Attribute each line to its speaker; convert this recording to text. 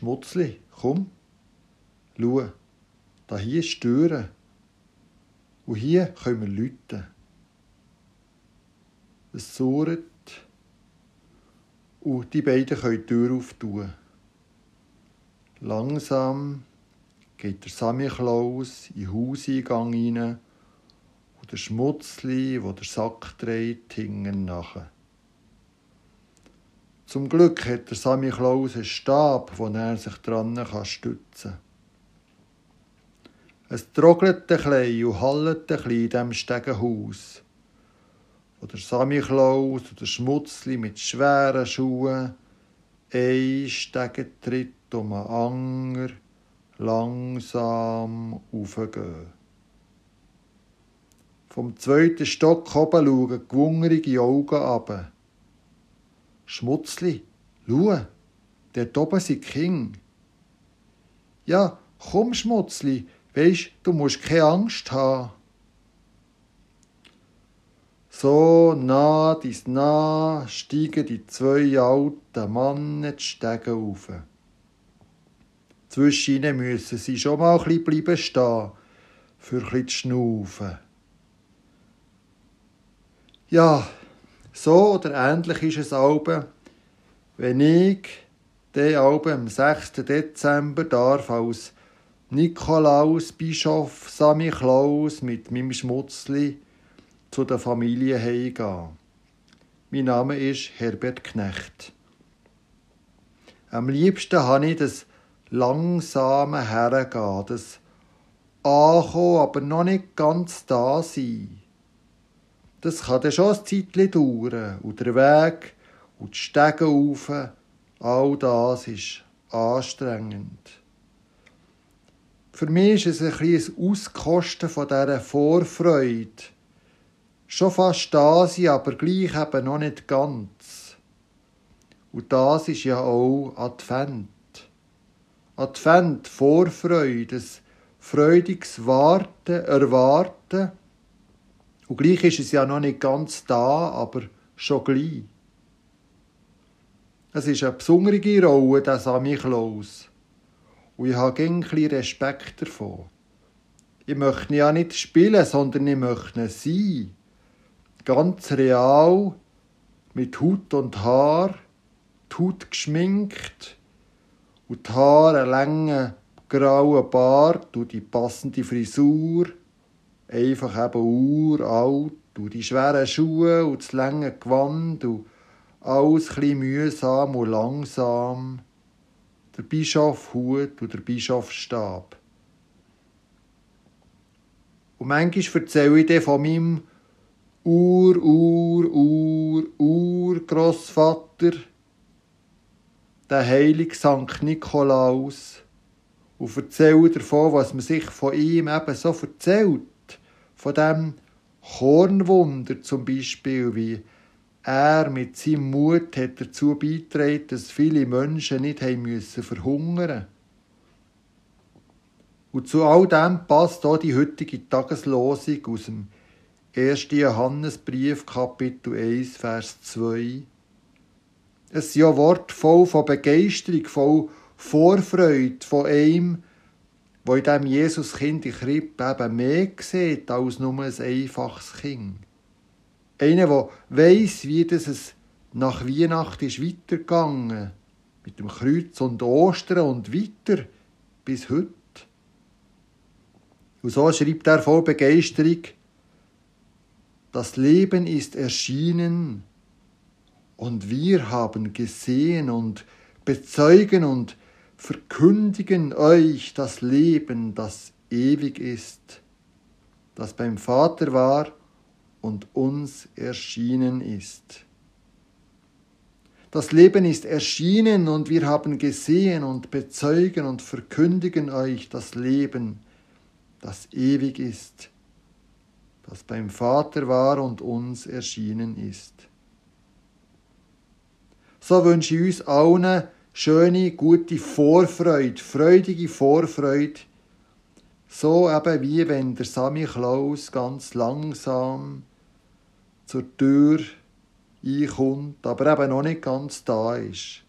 Speaker 1: Schmutzli, komm, schau, da hier Türe. Und hier können wir läuten. Es surrt und die beiden können die Tür auftun. Langsam geht der Sammy Klaus in den Hauseingang rein und der Schmutzli, wo der Sack dreht, hinten nachher. Zum Glück hat der Sammy Klaus einen Stab, wo er sich dran stützen kann. Es trogelt ein bisschen und hallet ein bisschen in diesem Stegenhaus, wo der Sammy Klaus und der Schmutzli mit schweren Schuhen ein Stegentritt um einen Anger langsam aufgehen. Vom zweiten Stock oben schauen gewungerige Augen ab. Schmutzli, schau, dort oben sind King. Ja, komm, Schmutzli, weisst, du musst keine Angst haben. So nah dies nah steigen die zwei alten Männer die Stege auf. Zwischen ihnen müssen sie schon mal ein bisschen bleiben stehen, für ein bisschen zu schnaufen. Ja, so oder ähnlich ist es Alben, wenn ich den Alben am 6. Dezember darf als Nikolaus Bischof Sami Klaus mit meinem Schmutzli zu der Familie heimgehen. Mein Name ist Herbert Knecht. Am liebsten habe ich das langsame Hergehen, das Ankommen, aber noch nicht ganz da sein. Das kann dann schon ein Zeitchen dauern. Und der Weg und die Stege rauf, all das ist anstrengend. Für mich ist es ein bisschen Auskosten von dieser Vorfreude. Schon fast da sein, aber gleich eben noch nicht ganz. Und das ist ja auch Advent. Advent, Vorfreude, ein freudiges Warten, Erwarten. Und gleich ist es ja noch nicht ganz da, aber schon gleich. Es ist eine besondere Rolle, der Sammy Klaus. Und ich habe ein Respekt davon. Ich möchte ja nicht spielen, sondern ich möchte sein. Ganz real, mit Hut und Haar, die Haut geschminkt, und die Haare einen langen grauen Bart und die passende Frisur, einfach eben uralt und die schweren Schuhe und das lange Gewand und alles ein mühsam und langsam, der Bischof Hut und der Bischofsstab. Und manchmal erzähle ich dir von meinem Ur, Ur, Ur, Urgroßvater, der heilige Sankt Nikolaus und erzählt davon, was man sich von ihm eben so erzählt. Von dem Kornwunder zum Beispiel, wie er mit seinem Mut hat dazu beigetragen, dass viele Menschen nicht haben müssen verhungern Und zu all dem passt auch die heutige Tageslosung aus dem 1. Johannesbrief, Kapitel 1, Vers 2. Es sind ja Worte voll von Begeisterung, voll Vorfreude von einem, wo in diesem Jesuskind in Krippe eben mehr sieht als nur ein einfaches Kind. Einer, der weiss, wie das es nach Weihnachten ist weitergegangen mit dem Kreuz und Ostern und weiter bis heute. Und so schreibt er voll Begeisterung, das Leben ist erschienen, und wir haben gesehen und bezeugen und verkündigen euch das Leben, das ewig ist, das beim Vater war und uns erschienen ist. Das Leben ist erschienen und wir haben gesehen und bezeugen und verkündigen euch das Leben, das ewig ist, das beim Vater war und uns erschienen ist. So wünsche ich uns allen schöne, gute Vorfreude, freudige Vorfreude. So eben wie wenn der Sammy Klaus ganz langsam zur Tür einkommt, aber eben noch nicht ganz da ist.